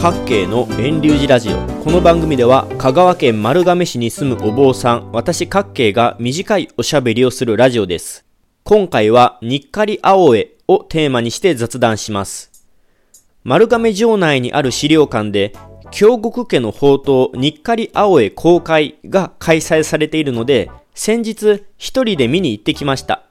各系の遠流寺ラジオ。この番組では香川県丸亀市に住むお坊さん私各系が短いおしゃべりをするラジオです。今回はにっかり青江をテーマにして雑談します。丸亀城内にある資料館で京極家の宝刀にっかり青江公開が開催されているので先日一人で見に行ってきました。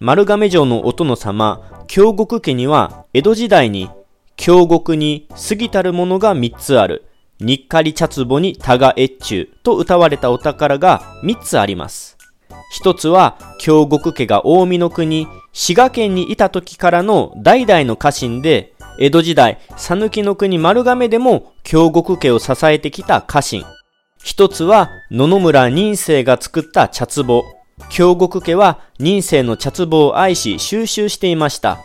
丸亀城のお殿様京極家には江戸時代に京極に過ぎたるものが3つある。にっかり茶壺に多賀越中と歌われたお宝が3つあります。一つは京極家が大見の国、滋賀県にいた時からの代々の家臣で、江戸時代、讃岐の国丸亀でも京極家を支えてきた家臣。一つは野々村仁生が作った茶壺。京極家は仁生の茶壺を愛し収集していました。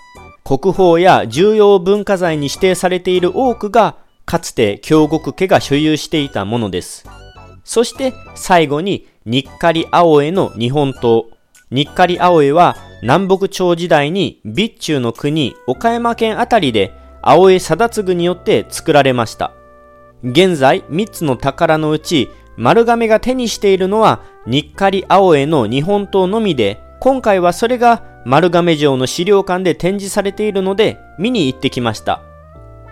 国宝や重要文化財に指定されている多くが、かつて京極家が所有していたものです。そして最後に、日狩青江の日本刀。日狩青江は南北朝時代に備中の国岡山県あたりで青江貞次によって作られました。現在3つの宝のうち丸亀が手にしているのは日狩青江の日本刀のみで今回はそれが丸亀城の資料館で展示されているので見に行ってきました。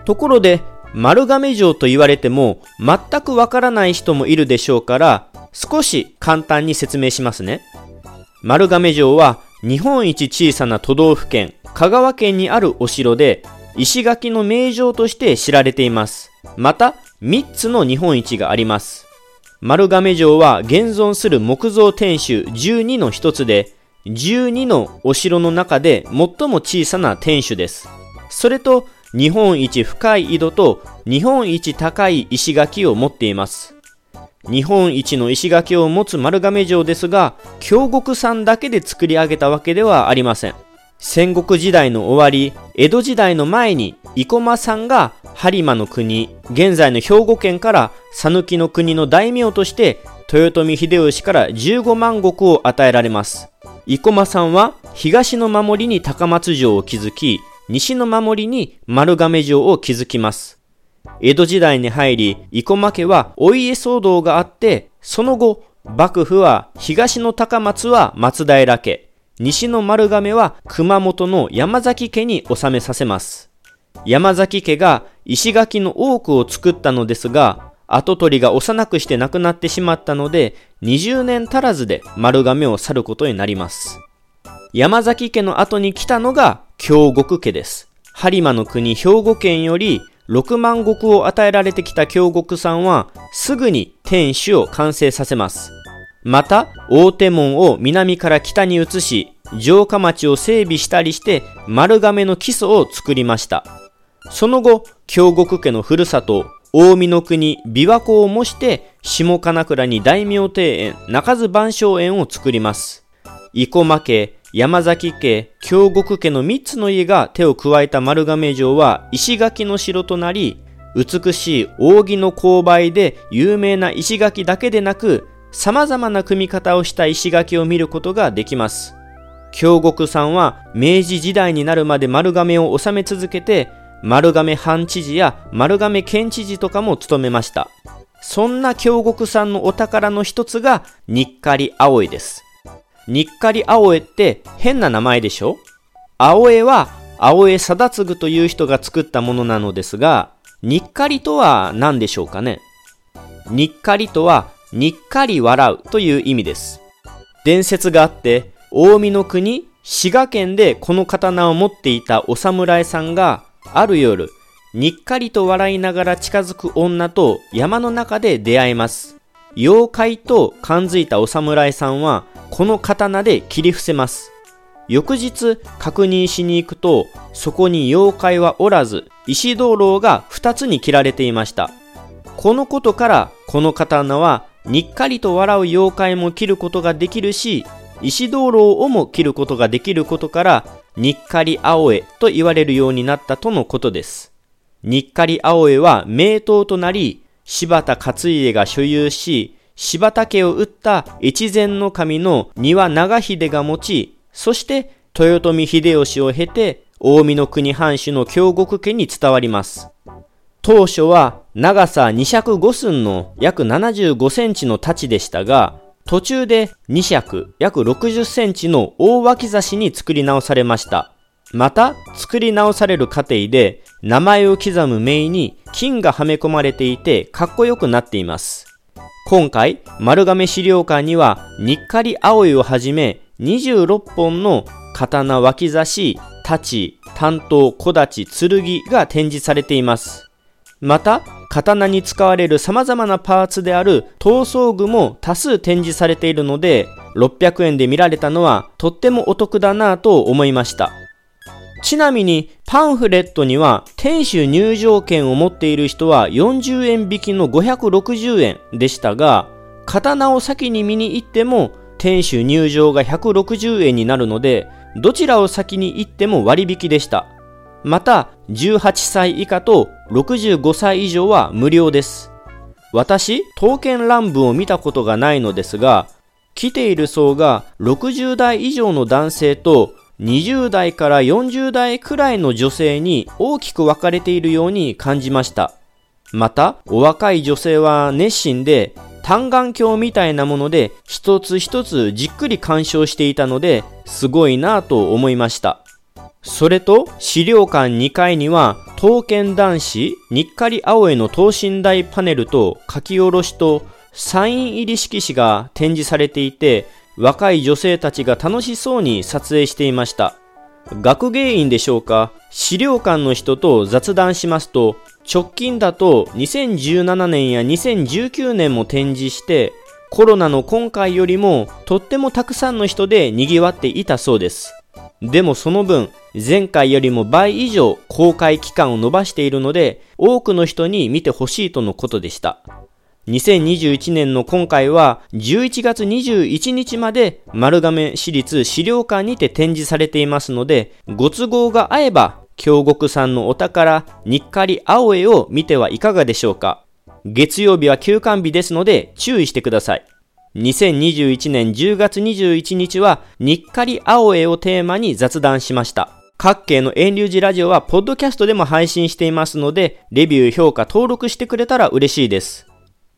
ところで、丸亀城と言われても全くわからない人もいるでしょうから少し簡単に説明しますね。丸亀城は日本一小さな都道府県香川県にあるお城で石垣の名城として知られています。また3つの日本一があります。丸亀城は現存する木造天守12の一つで12のお城の中で最も小さな天守です。それと日本一深い井戸と日本一高い石垣を持っています。日本一の石垣を持つ丸亀城ですが、京極さんだけで作り上げたわけではありません。戦国時代の終わり、江戸時代の前に、生駒さんが播磨の国、現在の兵庫県から讃岐の国の大名として、豊臣秀吉から15万石を与えられます。生駒さんは東の守りに高松城を築き、西の守りに丸亀城を築きます。江戸時代に入り、生駒家はお家騒動があって、その後、幕府は東の高松は松平家、西の丸亀は熊本の山崎家に収めさせます。山崎家が石垣の多くを作ったのですが、跡取りが幼くして亡くなってしまったので、20年足らずで丸亀を去ることになります。山崎家の後に来たのが京極家です。播磨の国兵庫県より6万石を与えられてきた京極さんは、すぐに天守を完成させます。また、大手門を南から北に移し、城下町を整備したりして丸亀の基礎を作りました。その後、京極家のふるさと、大見の国、琵琶湖を模して、下金倉に大名庭園、中津万象園を作ります。生駒家、山崎家、京極家の3つの家が手を加えた丸亀城は石垣の城となり、美しい扇の勾配で有名な石垣だけでなく、様々な組み方をした石垣を見ることができます。京極さんは明治時代になるまで丸亀を治め続けて、丸亀藩知事や丸亀県知事とかも務めました。そんな京極さんのお宝の一つが、日狩青江です。日狩青江って変な名前でしょ？青江は青江貞次という人が作ったものなのですが、日狩とは何でしょうかね？日狩とは、日狩笑うという意味です。伝説があって、大見の国、滋賀県でこの刀を持っていたお侍さんがある夜、にっかりと笑いながら近づく女と山の中で出会います。妖怪と感づいたお侍さんは、この刀で切り伏せます。翌日確認しに行くと、そこに妖怪はおらず、石灯籠が2つに切られていました。このことから、この刀は、にっかりと笑う妖怪も切ることができるし、石灯籠をも切ることができることから、日狩青江と言われるようになったとのことです。日狩青江は名刀となり、柴田勝家が所有し、柴田家を撃った越前の神の庭長秀が持ち、そして豊臣秀吉を経て、大見の国藩主の京極家に伝わります。当初は長さ2尺5寸の約75センチの太刀でしたが、途中で2尺約60センチの大脇差しに作り直されました。また、作り直される過程で、名前を刻む銘に金がはめ込まれていて、かっこよくなっています。今回、丸亀資料館には、にっかり葵をはじめ、26本の刀脇差し、太刀、担当、小立、剣が展示されています。また、刀に使われる様々なパーツである闘争具も多数展示されているので、600円で見られたのはとってもお得だなぁと思いました。ちなみにパンフレットには店主入場券を持っている人は40円引きの560円でしたが、刀を先に見に行っても店主入場が160円になるので、どちらを先に行っても割引でした。また、18歳以下と65歳以上は無料です。私、刀剣乱舞を見たことがないのですが、来ている層が60代以上の男性と20代から40代くらいの女性に大きく分かれているように感じました。また、お若い女性は熱心で、単眼鏡みたいなもので一つ一つじっくり鑑賞していたので、すごいなぁと思いました。それと、資料館2階には、刀剣男子、にっかり青への等身大パネルと書き下ろしとサイン入り色紙が展示されていて、若い女性たちが楽しそうに撮影していました。学芸員でしょうか資料館の人と雑談しますと、直近だと2017年や2019年も展示して、コロナの今回よりもとってもたくさんの人で賑わっていたそうです。でもその分、前回よりも倍以上公開期間を延ばしているので、多くの人に見てほしいとのことでした。2021年の今回は11月21日まで丸亀市立資料館にて展示されていますので、ご都合が合えば京極さんのお宝、にっかり青絵を見てはいかがでしょうか。月曜日は休館日ですので注意してください。2021年10月21日は、にっかり青絵をテーマに雑談しました。各系の遠流寺ラジオは、ポッドキャストでも配信していますので、レビュー、評価、登録してくれたら嬉しいです。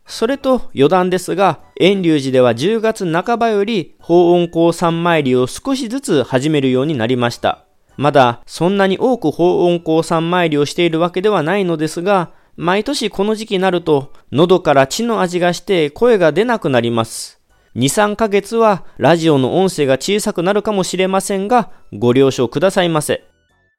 それと余談ですが、遠隆寺では10月半ばより法音香三参りを少しずつ始めるようになりました。まだそんなに多く法音香三参りをしているわけではないのですが、毎年この時期になると喉から血の味がして声が出なくなります。2、3ヶ月はラジオの音声が小さくなるかもしれませんが、ご了承くださいませ。